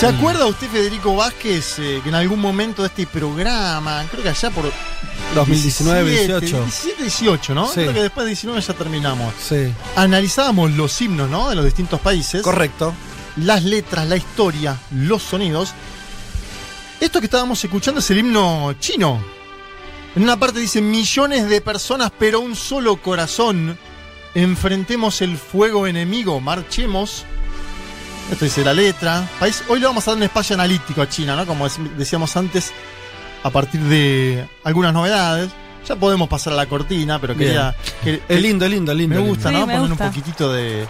¿Se acuerda usted, Federico Vázquez, eh, que en algún momento de este programa, creo que allá por 2019, 18. 17, 18, ¿no? Sí. Creo que después de 19 ya terminamos. Sí. Analizábamos los himnos, ¿no? De los distintos países. Correcto. Las letras, la historia, los sonidos. Esto que estábamos escuchando es el himno chino. En una parte dice millones de personas, pero un solo corazón. Enfrentemos el fuego enemigo, marchemos. Esto dice la letra. País, hoy le vamos a dar un espacio analítico a China, ¿no? Como dec- decíamos antes, a partir de algunas novedades. Ya podemos pasar a la cortina, pero quería. que- Es lindo, es lindo, es lindo. me gusta, lindo. ¿no? Sí, me Poner gusta. un poquitito de.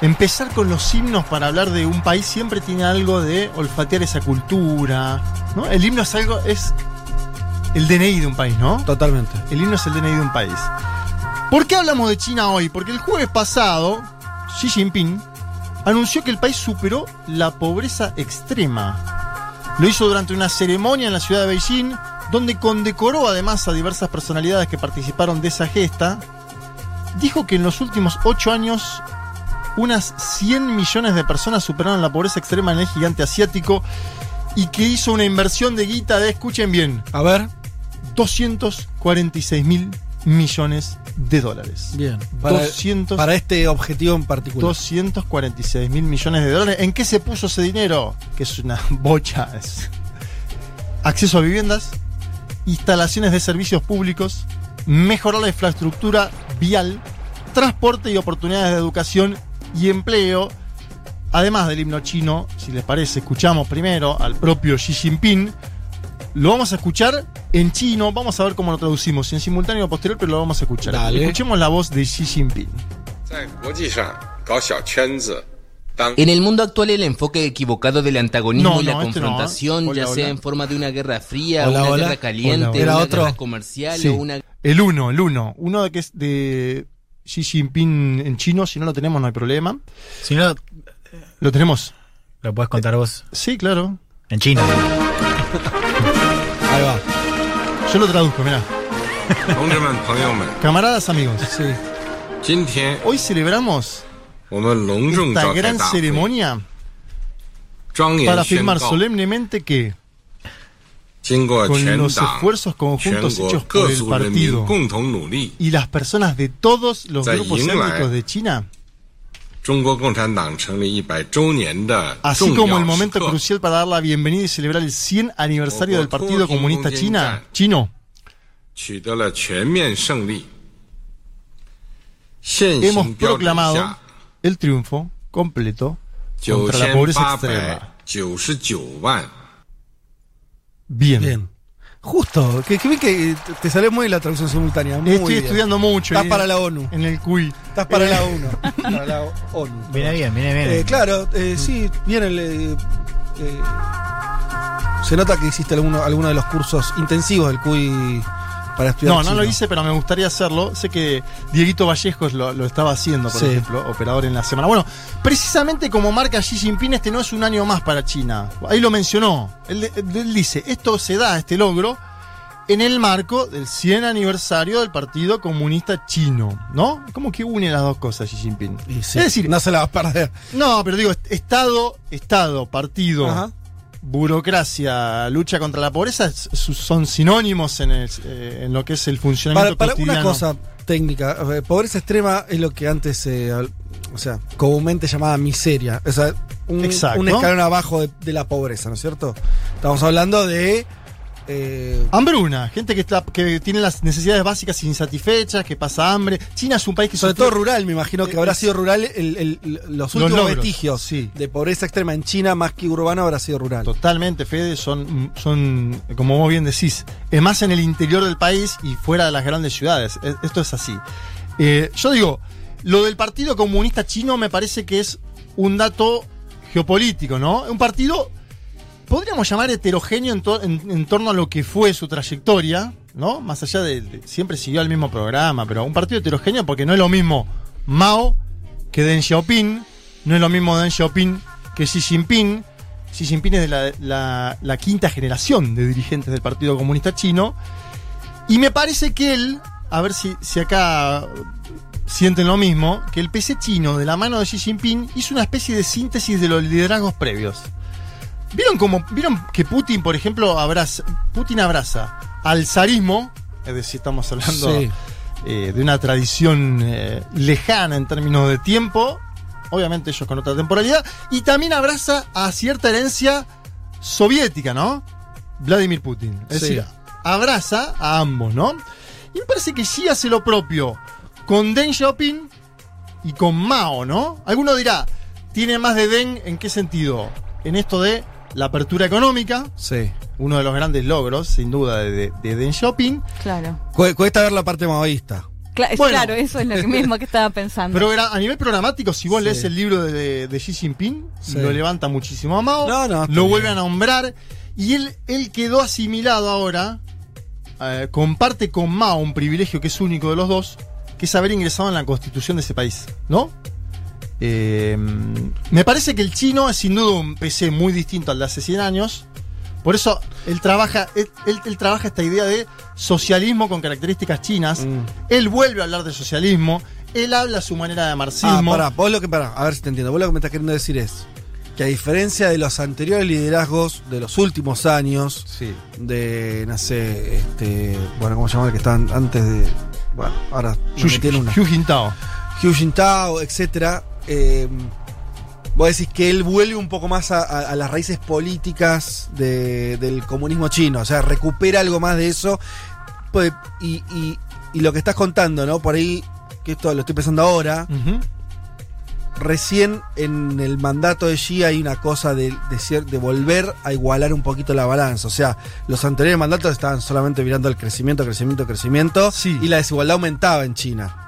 Empezar con los himnos para hablar de un país siempre tiene algo de olfatear esa cultura. ¿no? El himno es algo. es el DNI de un país, ¿no? Totalmente. El himno es el DNI de un país. ¿Por qué hablamos de China hoy? Porque el jueves pasado, Xi Jinping anunció que el país superó la pobreza extrema. Lo hizo durante una ceremonia en la ciudad de Beijing, donde condecoró además a diversas personalidades que participaron de esa gesta. Dijo que en los últimos ocho años unas 100 millones de personas superaron la pobreza extrema en el gigante asiático y que hizo una inversión de guita de, escuchen bien, A ver. 246 mil millones de dólares. Bien. Para, 200 para este objetivo en particular. 246 mil millones de dólares. ¿En qué se puso ese dinero? Que es una bocha. es acceso a viviendas, instalaciones de servicios públicos, mejorar la infraestructura vial, transporte y oportunidades de educación y empleo. Además del himno chino, si les parece, escuchamos primero al propio Xi Jinping. Lo vamos a escuchar en chino, vamos a ver cómo lo traducimos, en simultáneo o posterior, pero lo vamos a escuchar. Dale. Escuchemos la voz de Xi Jinping. En el mundo actual el enfoque equivocado del antagonismo y la este ¿eh? confrontación, ya sea en forma de una guerra fría, hola, una guerra caliente, una otro? guerra comercial o una... El uno, el uno. Uno de que es de Xi Jinping en chino, si no lo tenemos no hay problema. Si no... Lo tenemos. ¿Lo puedes contar vos? Sí, claro. En chino. Yo lo traduzco, mirá. Camaradas amigos, sí. Hoy celebramos esta gran ceremonia para afirmar solemnemente que con los esfuerzos conjuntos hechos por el partido y las personas de todos los grupos étnicos de China, Así como el momento crucial para dar la bienvenida y celebrar el 100 aniversario del Partido Comunista China, chino, hemos proclamado el triunfo completo contra la pobreza extrema. Bien. Justo. Que, que que te salió muy la traducción simultánea. Muy Estoy bien. estudiando mucho. Estás eh, para la ONU. En el CUI. Estás para la ONU. para la ONU. Viene bien, viene bien. Eh, claro, eh, sí, viene el. eh, eh, se nota que hiciste alguno, alguno de los cursos intensivos del CUI para estudiar. No, no lo hice, pero me gustaría hacerlo. Sé que Dieguito Vallejos lo, lo estaba haciendo, por Sí. ejemplo, operador en la semana. Bueno, precisamente como marca Xi Jinping, este no es un año más para China. Ahí lo mencionó. Él, él dice, esto se da, este logro, en el marco del 100 aniversario del Partido Comunista Chino, ¿no? Como que une las dos cosas Xi Jinping. Sí, Es decir, no se la vas a perder. no, pero digo, Estado, Estado, partido, Ajá. burocracia, lucha contra la pobreza son sinónimos en, el- eh, en lo que es el Para, funcionamiento para una cotidiano. cosa técnica, pobreza extrema es lo que antes, eh, o sea, comúnmente llamada miseria. O sea, un, escalón abajo de, de la pobreza, ¿no es cierto? Estamos hablando de eh, Hambruna, gente que, está, que tiene las necesidades básicas insatisfechas, que pasa hambre. China es un país que sobre sufrió- todo rural, me imagino que Eh, habrá es- sido rural el- el- los últimos logros, vestigios sí. de pobreza extrema en China, más que urbano, habrá sido rural. Totalmente, Fede, son, son, como vos bien decís, es más en el interior del país y fuera de las grandes ciudades. Es- Esto es así. Eh, yo digo, lo del Partido Comunista Chino me parece que es un dato geopolítico, ¿no? Un partido, podríamos llamar heterogéneo en, to- en- en torno a lo que fue su trayectoria, ¿no? Más allá de, siempre siguió el mismo programa, pero un partido heterogéneo porque no es lo mismo Mao que Deng Xiaoping, no es lo mismo Deng Xiaoping que Xi Jinping. Xi Jinping es de la quinta generación de dirigentes del Partido Comunista Chino. Y me parece que él, a ver si, si acá sienten lo mismo, que el PC chino de la mano de Xi Jinping hizo una especie de síntesis de los liderazgos previos. ¿Vieron cómo, vieron que Putin, por ejemplo, abraza, Putin abraza al zarismo, es decir, estamos hablando Sí. eh, de una tradición eh, lejana en términos de tiempo, obviamente ellos con otra temporalidad, y también abraza a cierta herencia soviética, ¿no? Vladimir Putin. Es Sí. decir, abraza a ambos, ¿no? Y me parece que Xi hace lo propio con Deng Xiaoping y con Mao, ¿no? Alguno dirá, ¿tiene más de Deng en qué sentido? En esto de la apertura económica, Sí. uno de los grandes logros, sin duda, de, de, de Deng Xiaoping, Claro. Cu- Cuesta ver la parte maoísta. Cla- Bueno. claro, eso es lo mismo que estaba pensando. Pero era- a nivel programático, si vos Sí. lees el libro de, de Xi Jinping, Sí. lo levanta muchísimo a Mao, No, no, lo bien. vuelve a nombrar, y él, él quedó asimilado ahora, eh, comparte con Mao un privilegio que es único de los dos, que es haber ingresado en la constitución de ese país, ¿no? Eh, me parece que el chino es sin duda un PC muy distinto al de hace 100 años. Por eso él trabaja, él, él- él trabaja esta idea de socialismo con características chinas. Mm. Él vuelve a hablar de socialismo. Él habla a su manera de Ah, marxismo. pará, vos lo que pará, a ver si te entiendo. Vos lo que me estás queriendo decir es que a diferencia de los anteriores liderazgos de los últimos años, Sí. de, no sé, este, bueno, ¿cómo se llama el que estaban antes de, bueno, ahora metí en una. Jintao. Hu Jintao, etcétera. Eh, vos decís que él vuelve un poco más a, a- a las raíces políticas de- del comunismo chino, o sea, recupera algo más de eso. Pues, y, y- y lo que estás contando, ¿no? Por ahí, que esto lo estoy pensando ahora, recién en el mandato de Xi hay una cosa de, de, de volver a igualar un poquito la balanza. O sea, los anteriores mandatos estaban solamente mirando el crecimiento, crecimiento, crecimiento. Sí. Y la desigualdad aumentaba en China.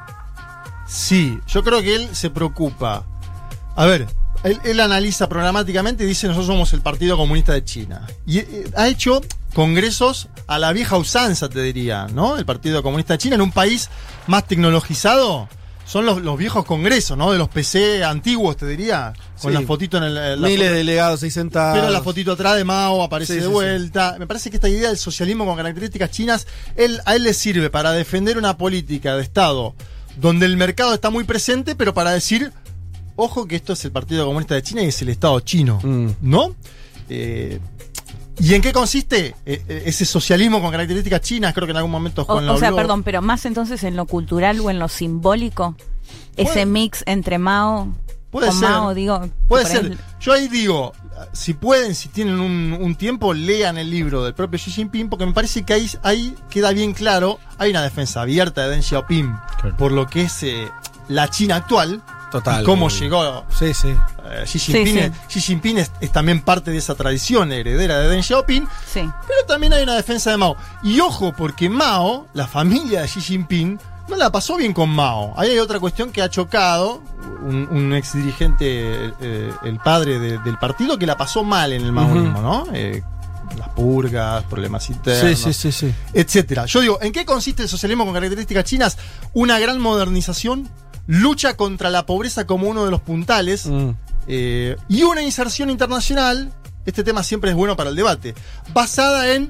Sí, yo creo que él se preocupa. A ver, él, él analiza programáticamente y dice nosotros somos el Partido Comunista de China. Y eh, ha hecho congresos a la vieja usanza, te diría, ¿no? El Partido Comunista de China en un país más tecnologizado. Son los, los viejos congresos, ¿no? De los PC antiguos, te diría. Con Sí. la fotito en el... en la Miles foto- de delegados ahí sentados. Pero la fotito atrás de Mao aparece Sí, de sí, vuelta. Me parece que esta idea del socialismo con características chinas, él, a él le sirve para defender una política de Estado donde el mercado está muy presente, pero para decir, ojo que esto es el Partido Comunista de China y es el Estado chino, Mm. ¿no? Eh, ¿Y en qué consiste eh, eh, ese socialismo con características chinas? Creo que en algún momento O, Juan lo o sea, habló. perdón, pero más entonces en lo cultural o en lo simbólico. Ese mix entre Mao. Puede con ser. Mao, digo. Puede ser. ejemplo- Yo ahí digo, si pueden, si tienen un, un tiempo, lean el libro del propio Xi Jinping, porque me parece que ahí, ahí queda bien claro, hay una defensa abierta de Deng Xiaoping Claro. por lo que es eh, la China actual. Total. y cómo llegó Sí, sí. eh, Xi Jinping. Sí, Xi Jinping es, es también parte de esa tradición heredera de Deng Xiaoping, Sí. pero también hay una defensa de Mao. Y ojo, porque Mao, la familia de Xi Jinping, no la pasó bien con Mao. Ahí hay otra cuestión que ha chocado un, un ex dirigente, eh, el padre de- del partido, que la pasó mal en el maoísmo, ¿no? Eh, las purgas, problemas internos, Sí, sí, sí, sí. etcétera. Yo digo, ¿en qué consiste el socialismo con características chinas? Una gran modernización, lucha contra la pobreza como uno de los puntales, Mm. eh, y una inserción internacional, este tema siempre es bueno para el debate, basada en,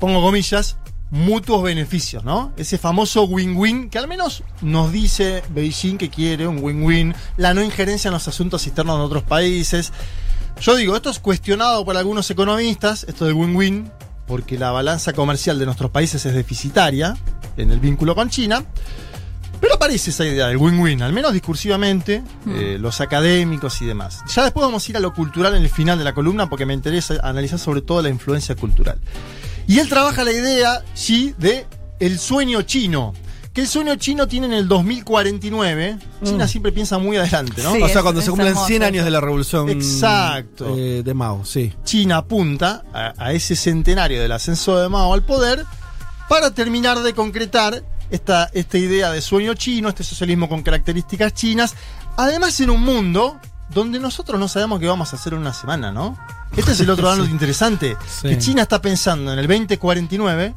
pongo comillas, mutuos beneficios, ¿no? Ese famoso win-win que al menos nos dice Beijing que quiere un win-win, la no injerencia en los asuntos externos de otros países. Yo digo, esto es cuestionado por algunos economistas, esto del win-win, porque la balanza comercial de nuestros países es deficitaria en el vínculo con China. Pero aparece esa idea del win-win, al menos discursivamente, eh, los académicos y demás. Ya después vamos a ir a lo cultural en el final de la columna porque me interesa analizar sobre todo la influencia cultural. Y él trabaja la idea, Xi, de el sueño chino. Que el sueño chino tiene en el 2049. China siempre piensa muy adelante, ¿no? Sí, o sea, es- cuando es se cumplen hermoso 100 años de la revolución Exacto. eh, de Mao, sí. China apunta a, a ese centenario del ascenso de Mao al poder para terminar de concretar esta, esta idea de sueño chino, este socialismo con características chinas. Además, en un mundo donde nosotros no sabemos qué vamos a hacer en una semana, ¿no? Este es el otro lado interesante. Sí. Que China está pensando en el 2049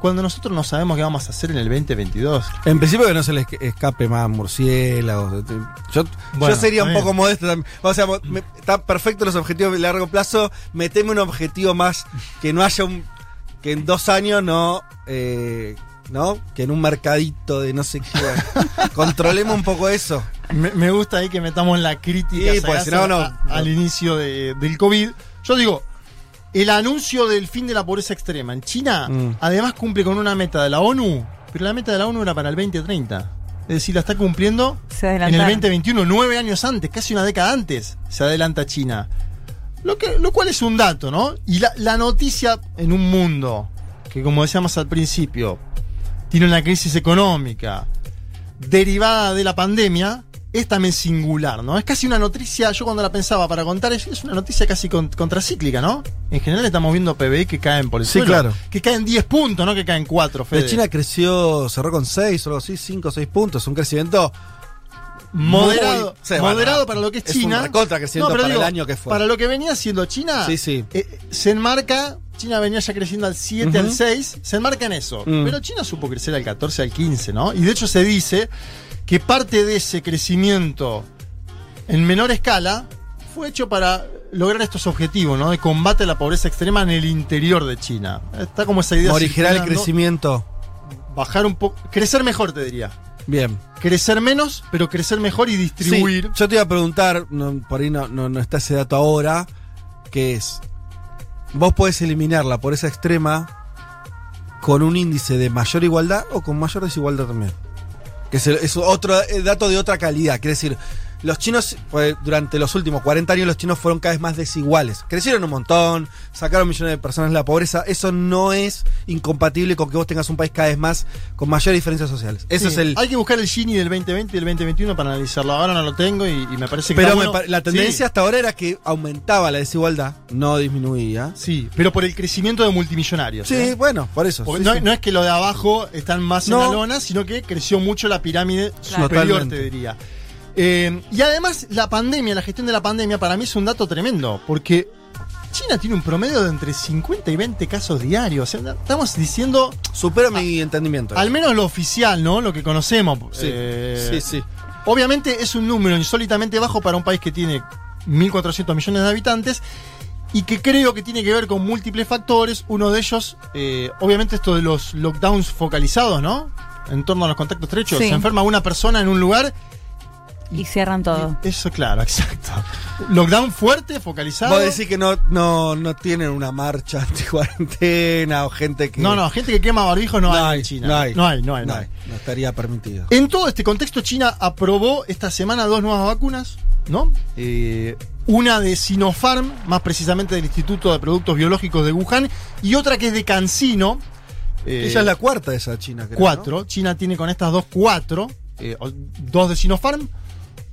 cuando nosotros no sabemos qué vamos a hacer en el 2022. En principio que no se les escape más murciélagos. Yo, Bueno, yo sería un está poco modesto también. O sea, me- están perfectos los objetivos de largo plazo. Meteme un objetivo más que no haya un. que en dos años no. eh, ¿No? Que en un mercadito de no sé qué. Controlemos un poco eso. Me, me gusta ahí que metamos la crítica Sí, pues, sagaz si no, no, a- no. al inicio de- del COVID. Yo digo, el anuncio del fin de la pobreza extrema en China, Mm. además cumple con una meta de la ONU, pero la meta de la ONU era para el 2030. Es decir, la está cumpliendo Se en el adelantaron. 2021, nueve años antes, casi una década antes, se adelanta China. Lo, que, lo cual es un dato, ¿no? Y la, la noticia en un mundo que, como decíamos al principio, tiene una crisis económica derivada de la pandemia, es también singular, ¿no? Es casi una noticia, yo cuando la pensaba para contar, es, es una noticia casi con- contracíclica, ¿no? En general estamos viendo PBI que caen por el Sí, suelo. claro. Que caen 10 puntos, no que caen 4, Fede. Pero China creció, cerró con 6 o algo así, 5 o 6 puntos. Un crecimiento moderado, Muy- sí, moderado bueno, para lo que es, es China. un pero para el año que fue. Para lo que venía siendo China, Sí, sí. eh, se enmarca, China venía ya creciendo al 7, Ujú. al 6, se enmarca en eso. Mm. Pero China supo crecer al 14, al 15, ¿no? Y de hecho se dice que parte de ese crecimiento en menor escala fue hecho para lograr estos objetivos, ¿no? De combate a la pobreza extrema en el interior de China. Está como esa idea. morigerar el crecimiento. Bajar un poco. Crecer mejor, te diría. Bien. Crecer menos, pero crecer mejor y distribuir. Sí, yo te iba a preguntar, no, por ahí no, no, no está ese dato ahora, que es, vos podés eliminar la pobreza extrema con un índice de mayor igualdad o con mayor desigualdad también. Que es, el- es otro eh, dato de otra calidad. Quiere decir, los chinos, pues, durante los últimos 40 años, los chinos fueron cada vez más desiguales. Crecieron un montón, sacaron millones de personas de la pobreza. Eso no es incompatible con que vos tengas un país cada vez más con mayores diferencias sociales. Eso Sí, es el, Hay que buscar el Gini del 2020 y del 2021 para analizarlo. Ahora no lo tengo y, y me parece que. Pero me la tendencia Sí, hasta ahora era que aumentaba la desigualdad, no disminuía. Sí, pero por el crecimiento de multimillonarios. Sí, ¿eh? bueno, por eso. Sí, no, es que lo de abajo están más No. en la lona, sino que creció mucho la pirámide superior, Totalmente. te diría. Eh, y además, la pandemia, la gestión de la pandemia, para mí es un dato tremendo, porque China tiene un promedio de entre 50 y 20 casos diarios. O sea, estamos diciendo, Supera mi entendimiento. al menos lo oficial, ¿no? Lo que conocemos. sí, Eh, sí, sí. Obviamente es un número insólitamente bajo para un país que tiene 1.400 millones de habitantes y que creo que tiene que ver con múltiples factores. Uno de ellos, eh, obviamente esto de los lockdowns focalizados, ¿no? En torno a los contactos estrechos. Sí. Se enferma una persona en un lugar. Y cierran todo. Eso, claro, exacto. Lockdown fuerte, focalizado. Vos decís que no, no, no tienen una marcha anti-cuarentena o gente que. No, no, gente que quema barbijos no, hay, en China. No hay. No hay, no hay. No, no hay. hay, no estaría permitido. En todo este contexto, China aprobó esta semana dos nuevas vacunas, ¿no? Eh, una de Sinopharm, más precisamente del Instituto de Productos Biológicos de Wuhan, y otra que es de CanSino. eh, Ella es la cuarta de esa China, creo. cuatro. China tiene con estas dos cuatro. eh, dos de Sinopharm,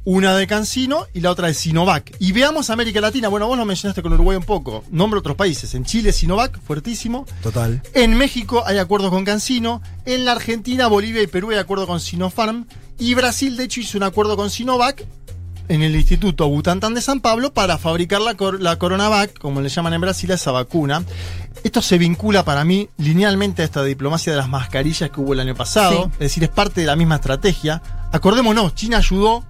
una de CanSino y la otra de Sinovac. Y veamos América Latina. Bueno, vos lo mencionaste con Uruguay un poco. Nombro otros países. En Chile, Sinovac, fuertísimo. Total. En México hay acuerdos con Cancino. En la Argentina, Bolivia y Perú hay acuerdo con Sinopharm. Y Brasil, de hecho, hizo un acuerdo con Sinovac en el Instituto Butantan de San Pablo para fabricar la, cor- la Coronavac, como le llaman en Brasil, a esa vacuna. Esto se vincula para mí linealmente a esta diplomacia de las mascarillas que hubo el año pasado. Sí. Es decir, es parte de la misma estrategia. Acordémonos, China ayudó,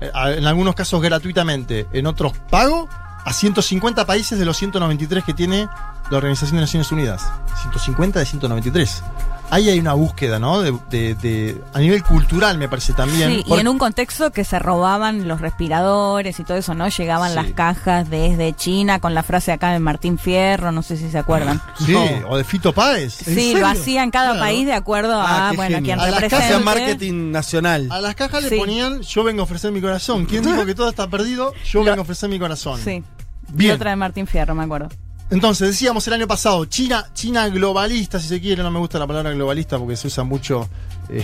en algunos casos gratuitamente, en otros pago, a 150 países de los 193 que tiene la Organización de Naciones Unidas. 150 de 193. Ahí hay una búsqueda, ¿no? De, de- de- a nivel cultural, me parece también. Sí, y en un contexto que se robaban los respiradores y todo eso, ¿no? Llegaban Sí. las cajas desde China con la frase acá de Martín Fierro, no sé si se acuerdan. Sí, No. o de Fito Páez. ¿En Sí, serio? lo hacían cada Claro. país de acuerdo Ah, a, bueno, quien A las represente. marketing nacional. A las cajas le ponían yo vengo a ofrecer mi corazón. ¿Quién dijo que todo está perdido? Yo Lo- vengo a ofrecer mi corazón. Sí. Y Bien. otra de Martín Fierro, me acuerdo. Entonces, decíamos el año pasado, China, China globalista, si se quiere, no me gusta la palabra globalista porque se usa mucho eh,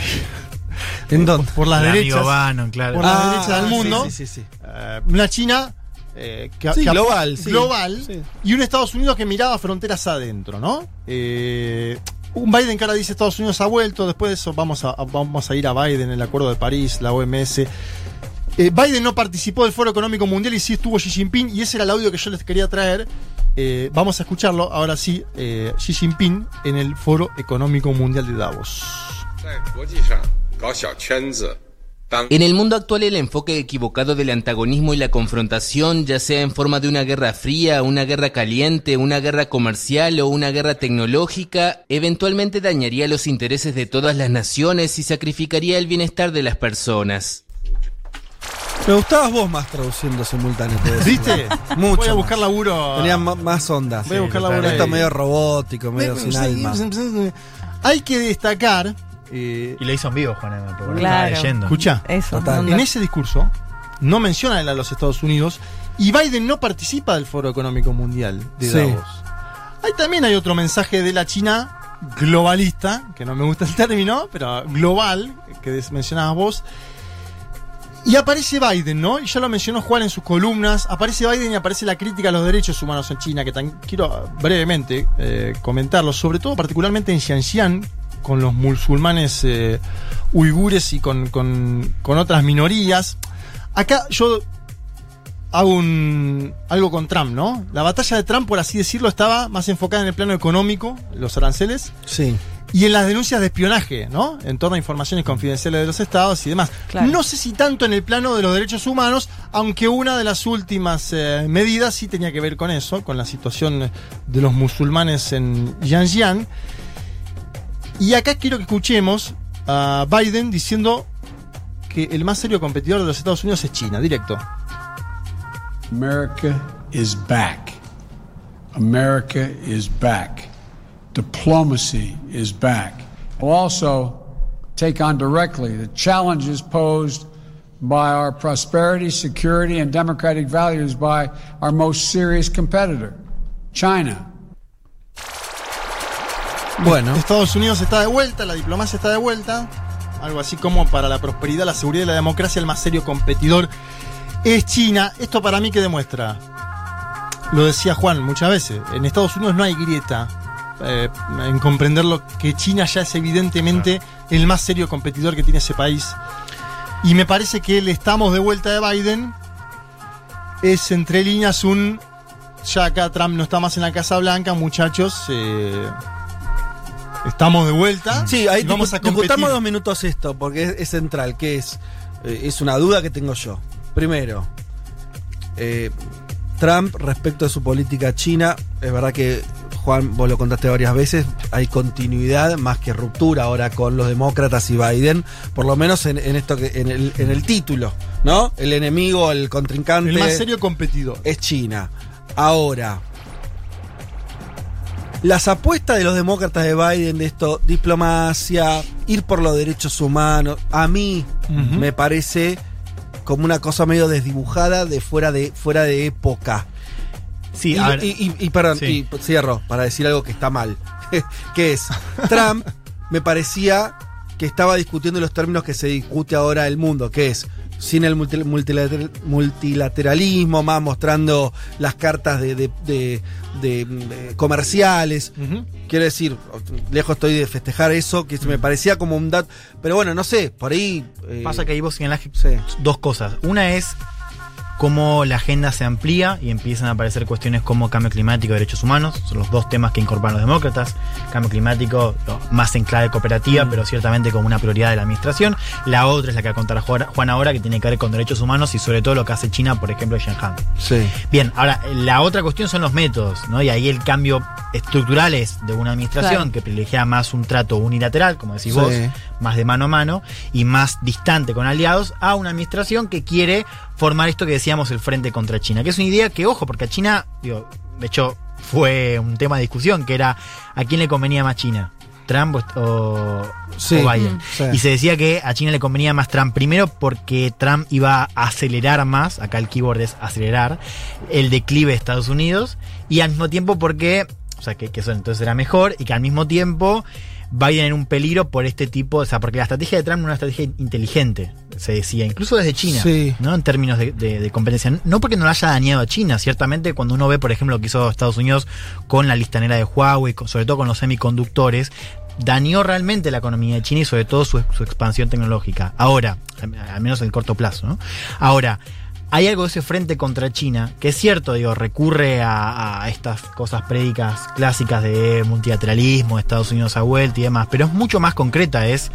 ¿En dónde? por las El derechas. Bannon, claro. Por la derecha del sí, mundo. Sí, sí, sí. Eh, una China eh, que, Sí, que- global, sí. global, Sí. y un Estados Unidos que miraba fronteras adentro, ¿no? Eh, un Biden que ahora dice Estados Unidos ha vuelto, después de eso vamos a, a- vamos a ir a Biden, el Acuerdo de París, la OMS. Eh, Biden no participó del Foro Económico Mundial y sí estuvo Xi Jinping, y ese era el audio que yo les quería traer. Eh, vamos a escucharlo ahora sí, eh, Xi Jinping en el Foro Económico Mundial de Davos. En el mundo actual el enfoque equivocado del antagonismo y la confrontación, ya sea en forma de una guerra fría, una guerra caliente, una guerra comercial o una guerra tecnológica, eventualmente dañaría los intereses de todas las naciones y sacrificaría el bienestar de las personas. Me gustabas vos más traduciendo simultáneo. ¿Viste? Mucho. Voy a buscar laburo. Tenía más onda. Voy a buscar laburo. Esto medio robótico, medio sin alma. Hay que destacar. eh, Y lo hizo en vivo, Juan, Claro. estaba leyendo. escucha, en ese discurso no menciona a los Estados Unidos y Biden no participa del Foro Económico Mundial de Sí. Davos. Ahí también hay otro mensaje de la China globalista, que no me gusta el término, pero global, que mencionabas vos. Y aparece Biden, ¿no? Y ya lo mencionó Juan en sus columnas. Aparece Biden y aparece la crítica a los derechos humanos en China, que tan- quiero brevemente eh, comentarlo, sobre todo particularmente en Xinjiang, con los musulmanes eh, uigures y con, con- con otras minorías. Acá yo hago un, algo con Trump, ¿no? La batalla de Trump, por así decirlo, estaba más enfocada en el plano económico, los aranceles, Sí. Y en las denuncias de espionaje, ¿no? En torno a informaciones confidenciales de los estados y demás. Claro. No sé si tanto en el plano de los derechos humanos, aunque una de las últimas eh, medidas sí tenía que ver con eso, con la situación de los musulmanes en Xinjiang. Y acá quiero que escuchemos a Biden diciendo que el más serio competidor de los Estados Unidos es China, directo. America is back. America is back. Diplomacy is back. We'll also take on directly the challenges posed by our prosperity, security, and democratic values by our most serious competitor, China. Bueno. Estados Unidos está de vuelta, la diplomacia está de vuelta. Algo así como para la prosperidad, la seguridad y la democracia, el más serio competidor es China. Esto para mí que demuestra, lo decía Juan muchas veces, en Estados Unidos no hay grieta eh, en comprenderlo que China ya es evidentemente el más serio competidor que tiene ese país. Y me parece que el estamos de vuelta de Biden es entre líneas un ya acá Trump no está más en la Casa Blanca, muchachos. eh, estamos de vuelta. Sí, ahí vamos a competir. discutamos dos minutos esto, porque es, es central, que es, eh, es una duda que tengo yo. Primero, eh, Trump respecto a su política china, es verdad que Juan, vos lo contaste varias veces, hay continuidad más que ruptura ahora con los demócratas y Biden, por lo menos en, en esto que, en el, en el título, ¿no? El enemigo, el contrincante El más serio competidor. es China. Ahora, las apuestas de los demócratas de Biden de esto, diplomacia, ir por los derechos humanos, a mí me parece como una cosa medio desdibujada de fuera de, fuera de época. Sí, y, a ver, y- y- y, perdón, Sí. y cierro para decir algo que está mal. que es, Trump me parecía que estaba discutiendo los términos que se discute ahora el mundo, que es sin el multi- multilater- multilateralismo, más mostrando las cartas de, de- de- de, mm, eh, comerciales. Quiero decir, lejos estoy de festejar eso, que me parecía como un dato. Pero bueno, no sé, por ahí. eh, pasa que ahí vos señalás Sí. dos cosas. Una es cómo la agenda se amplía y empiezan a aparecer cuestiones como cambio climático y derechos humanos. Son los dos temas que incorporan los demócratas. Cambio climático más en clave cooperativa, pero ciertamente como una prioridad de la administración. La otra es la que va a contar Juan Juan ahora, que tiene que ver con derechos humanos y sobre todo lo que hace China, por ejemplo, en Shanghai. Sí. Bien, ahora, la otra cuestión son los métodos, ¿no? Y ahí el cambio estructural es de una administración Claro. que privilegia más un trato unilateral, como decís Sí. vos, más de mano a mano y más distante con aliados, a una administración que quiere formar esto que decíamos el frente contra China, que es una idea que, ojo, porque a China, digo, de hecho, fue un tema de discusión, que era a quién le convenía más China. Trump o, Sí. o Biden. Mm. Sí. Y se decía que a China le convenía más Trump. Primero porque Trump iba a acelerar más, acá el keyword es acelerar, el declive de Estados Unidos. Y al mismo tiempo porque, o sea, que, que eso entonces era mejor. Y que al mismo tiempo Biden era un peligro por este tipo, o sea, porque la estrategia de Trump era una estrategia inteligente, se decía, incluso desde China, Sí. ¿no? En términos de, de- de competencia. No porque no lo haya dañado a China, ciertamente cuando uno ve, por ejemplo, lo que hizo Estados Unidos con la listanera de Huawei, con- sobre todo con los semiconductores, dañó realmente la economía de China y sobre todo su, su expansión tecnológica. Ahora, al menos en el corto plazo, ¿no? Ahora, hay algo de ese frente contra China, que es cierto, digo, recurre a, a estas cosas prédicas clásicas de multilateralismo, Estados Unidos a vuelta y demás, pero es mucho más concreta, es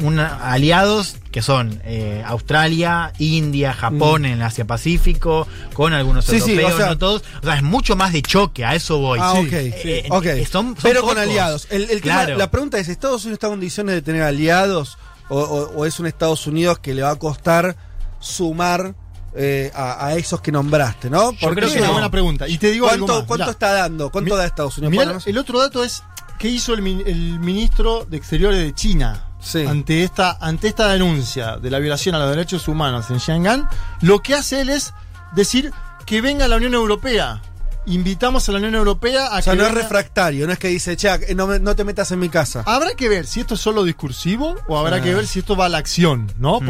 una, aliados que son eh, Australia, India, Japón en el Asia Pacífico, con algunos Mm. Sí, sí, europeos, o sea- no todos. O sea, es mucho más de choque, a eso voy. Ah, Sí. ok. Eh, eh, son- son Pero con aliados. El, el tema- Claro. la pregunta es: ¿Estados Unidos está en condiciones de tener aliados? O, o- o es un Estados Unidos que le va a costar sumar eh, a, a esos que nombraste, ¿no? Yo Porque creo que es una buena pregunta. Y te digo algo ¿Cuánto, más. cuánto Mirá. está dando? ¿Cuánto Mi- da Estados Unidos? Mirá, el otro dato es qué hizo el, min- el ministro de Exteriores de China Sí. ante esta ante esta denuncia de la violación a los derechos humanos en Shanghái. Lo que hace él es decir que venga la Unión Europea. Invitamos a la Unión Europea a O sea, que no es refractario, no es que dice, che, eh, no, te metas en mi casa. Habrá que ver si esto es solo discursivo o habrá que ver si esto va a la acción, ¿no? Mm.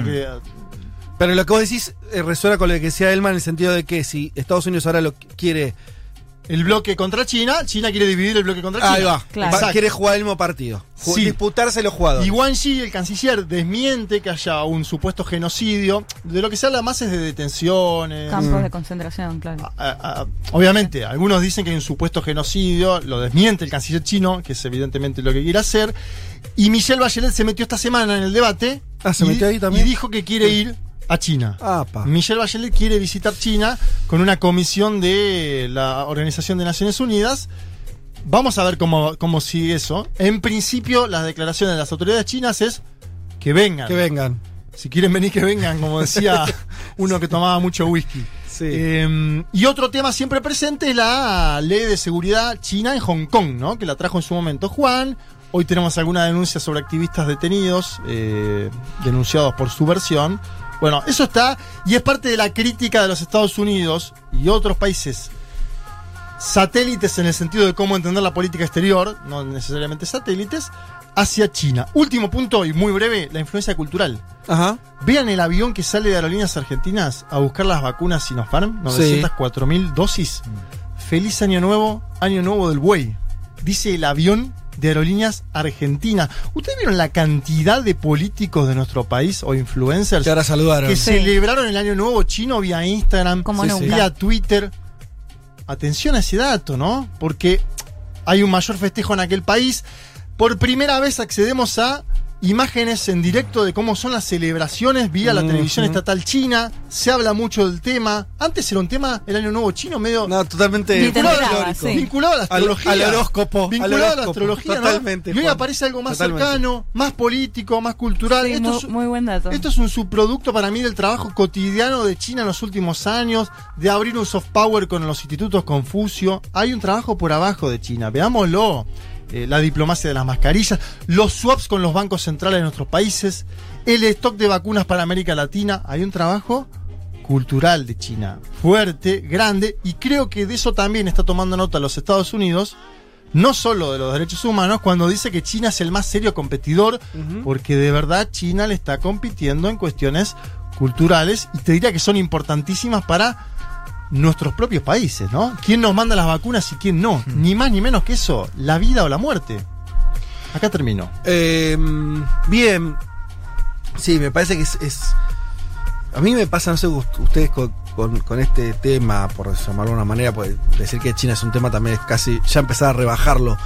Pero lo que vos decís eh, resuena con lo que decía Elman en el sentido de que si Estados Unidos ahora lo quiere. el bloque contra China, China quiere dividir el bloque contra China. Ahí va. Claro. va- quiere jugar el mismo partido. Ju- Sí. Disputarse los jugadores. Y Wang Yi, el canciller, desmiente que haya un supuesto genocidio. De lo que se habla más es de detenciones. Campos Mm. de concentración, claro. A- a- obviamente, algunos dicen que hay un supuesto genocidio, lo desmiente el canciller chino, que es evidentemente lo que quiere hacer. Y Michelle Bachelet se metió esta semana en el debate. Ah, ¿se y- metió ahí también? Y dijo que quiere ir a China. Apa. Michelle Bachelet quiere visitar China con una comisión de la Organización de Naciones Unidas. Vamos a ver cómo, cómo sigue eso. En principio, las declaraciones de las autoridades chinas es que vengan. Que vengan. Si quieren venir, que vengan, como decía uno que tomaba mucho whisky. Sí. Eh, y otro tema siempre presente es la ley de seguridad china en Hong Kong, ¿no? Que la trajo en su momento Juan. Hoy tenemos alguna denuncia sobre activistas detenidos, eh, denunciados por subversión. Bueno, eso está y es parte de la crítica de los Estados Unidos y otros países satélites en el sentido de cómo entender la política exterior, no necesariamente satélites, hacia China. Último punto y muy breve, la influencia cultural. Ajá. Vean el avión que sale de Aerolíneas Argentinas a buscar las vacunas Sinopharm, 904 mil dosis. Feliz año nuevo, año nuevo del buey. Dice el avión de Aerolíneas Argentina. ¿Ustedes vieron la cantidad de políticos de nuestro país o influencers Que ahora saludaron. que Sí. celebraron el año nuevo chino vía Instagram, Como Sí, nunca. sí. vía Twitter? Atención a ese dato, ¿no? Porque hay un mayor festejo en aquel país. Por primera vez accedemos a imágenes en directo de cómo son las celebraciones vía la televisión estatal china. Se habla mucho del tema. Antes era un tema, el año nuevo chino, medio No, totalmente vinculado, sí. vinculado a la Al- astrología. al horóscopo, Vinculado al a la astrología, ¿no? totalmente, Y hoy aparece algo más totalmente. cercano, más político, más cultural. Sí, Esto muy, es- muy buen dato. esto es un subproducto para mí del trabajo cotidiano de China en los últimos años, de abrir un soft power con los institutos Confucio. Hay un trabajo por abajo de China, veámoslo. Eh, la diplomacia de las mascarillas, los swaps con los bancos centrales de nuestros países, el stock de vacunas para América Latina. Hay un trabajo cultural de China fuerte, grande, y creo que de eso también está tomando nota los Estados Unidos. No solo de los derechos humanos, cuando dice que China es el más serio competidor, porque de verdad China le está compitiendo en cuestiones culturales y te diría que son importantísimas para nuestros propios países, ¿no? ¿Quién nos manda las vacunas y quién no? Ni más ni menos que eso, la vida o la muerte. Acá termino. Eh, bien. Sí, me parece que es, es- A mí me pasa, no sé, ust- ustedes con, con- con este tema, por llamarlo de una manera, pues decir que China es un tema también es casi. Ya empezar a rebajarlo.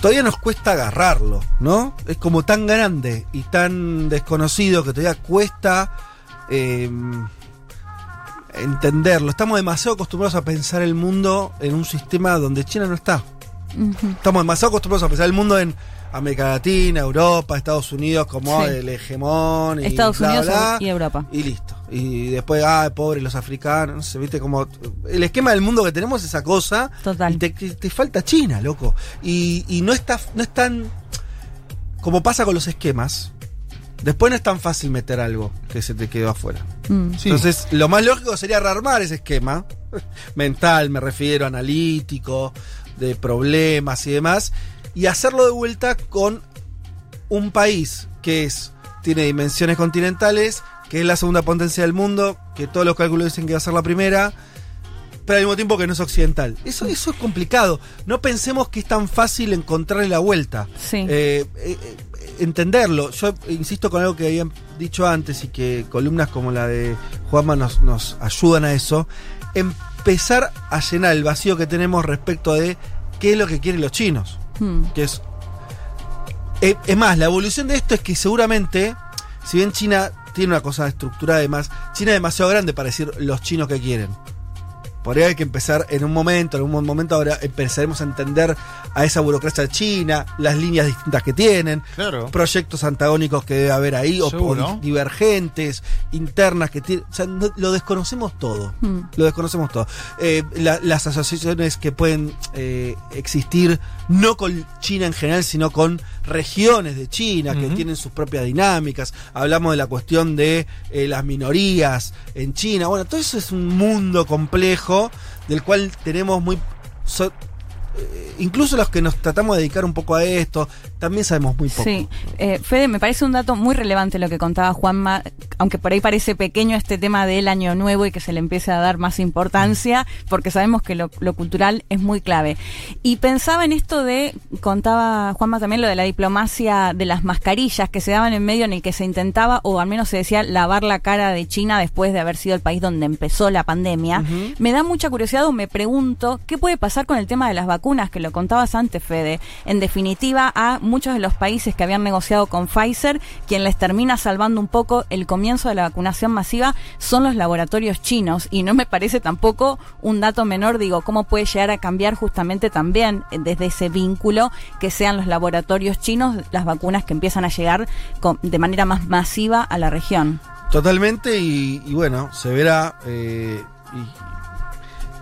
Todavía nos cuesta agarrarlo, ¿no? Es como tan grande y tan desconocido que todavía cuesta. eh, entenderlo. Estamos demasiado acostumbrados a pensar el mundo en un sistema donde China no está. Estamos demasiado acostumbrados a pensar el mundo en América Latina, Europa, Estados Unidos como Sí. el hegemón y Estados bla, Unidos bla, y Europa. y listo. Y después, ah, pobres los africanos, no sé, viste como el esquema del mundo que tenemos es esa cosa. Total. Y te, te- te falta China, loco. Y, y no está, no es tan como pasa con los esquemas, después no es tan fácil meter algo que se te quedó afuera. Mm. Sí. Entonces, lo más lógico sería rearmar ese esquema. Mental, me refiero, analítico, de problemas y demás. Y hacerlo de vuelta con un país que es, tiene dimensiones continentales, que es la segunda potencia del mundo, que todos los cálculos dicen que va a ser la primera, pero al mismo tiempo que no es occidental. Eso, eso es complicado. No pensemos que es tan fácil encontrarle la vuelta. Sí. Eh, eh, eh, entenderlo. Yo insisto con algo que habían dicho antes y que columnas como la de Juanma nos, nos ayudan a eso. Empezar a llenar el vacío que tenemos respecto de qué es lo que quieren los chinos. Mm. Que es. eh, es más, la evolución de esto es que seguramente, si bien China tiene una cosa estructurada además, China es demasiado grande para decir los chinos que quieren. Por ahí hay que empezar en un momento, en un momento ahora empezaremos a entender a esa burocracia china, las líneas distintas que tienen, Claro. proyectos antagónicos que debe haber ahí, o, divergentes, internas que tienen. O sea, no- lo desconocemos todo. Mm. Lo desconocemos todo. Eh, la- las asociaciones que pueden eh, existir, no con China en general, sino con regiones de China que tienen sus propias dinámicas. Hablamos de la cuestión de eh, las minorías en China. Bueno, todo eso es un mundo complejo del cual tenemos muy. Incluso los que nos tratamos de dedicar un poco a esto, también sabemos muy poco. Sí, Eh, Fede, me parece un dato muy relevante lo que contaba Juanma, aunque por ahí parece pequeño este tema del año nuevo y que se le empiece a dar más importancia, porque sabemos que lo, lo cultural es muy clave. Y pensaba en esto de, contaba Juanma también lo de la diplomacia de las mascarillas que se daban en medio en el que se intentaba, o al menos se decía, lavar la cara de China después de haber sido el país donde empezó la pandemia. Me da mucha curiosidad o me pregunto qué puede pasar con el tema de las vacunas, que lo contabas antes, Fede. En definitiva, a muchos de los países que habían negociado con Pfizer, quien les termina salvando un poco el comienzo de la vacunación masiva son los laboratorios chinos. Y no me parece tampoco un dato menor, digo, cómo puede llegar a cambiar justamente también eh, desde ese vínculo que sean los laboratorios chinos las vacunas que empiezan a llegar de manera más masiva a la región. Totalmente, y, bueno, se verá. eh,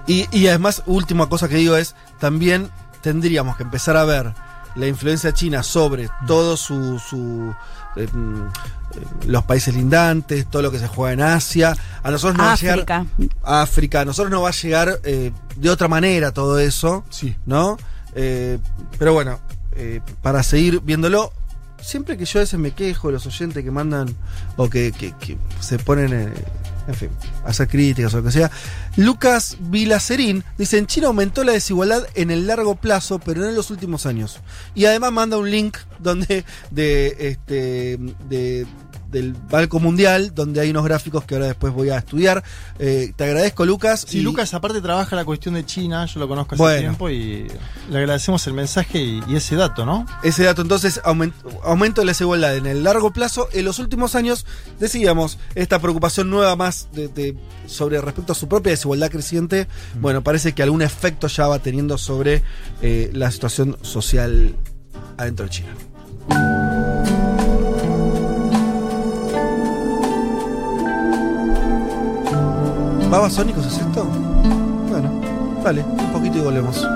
y además, última cosa que digo es, también tendríamos que empezar a ver la influencia china sobre todo su... su eh, mm, eh, los países lindantes, todo lo que se juega en Asia. A nosotros nos va a llegar África. África, a nosotros nos va a llegar eh, de otra manera todo eso. Sí. ¿no? Eh, pero bueno, eh, para seguir viéndolo, siempre que yo a veces me quejo de los oyentes que mandan o que, que- que se ponen, eh, en fin, hacer críticas o lo que sea, Lucas Vilacerín dice, en China aumentó la desigualdad en el largo plazo, pero no en los últimos años. Y además manda un link donde de este de del Banco Mundial, donde hay unos gráficos que ahora después voy a estudiar. Eh, te agradezco, Lucas. Sí, y- Lucas aparte trabaja la cuestión de China, yo lo conozco hace Bueno. tiempo y le agradecemos el mensaje y, y ese dato, ¿no? Ese dato, entonces, aument- aumento de la desigualdad en el largo plazo. En los últimos años, decíamos, esta preocupación nueva más de, de- sobre respecto a su propia desigualdad creciente, bueno, parece que algún efecto ya va teniendo sobre eh, la situación social adentro de China. ¿Babasónicos es esto? Bueno, vale, un poquito y volvemos.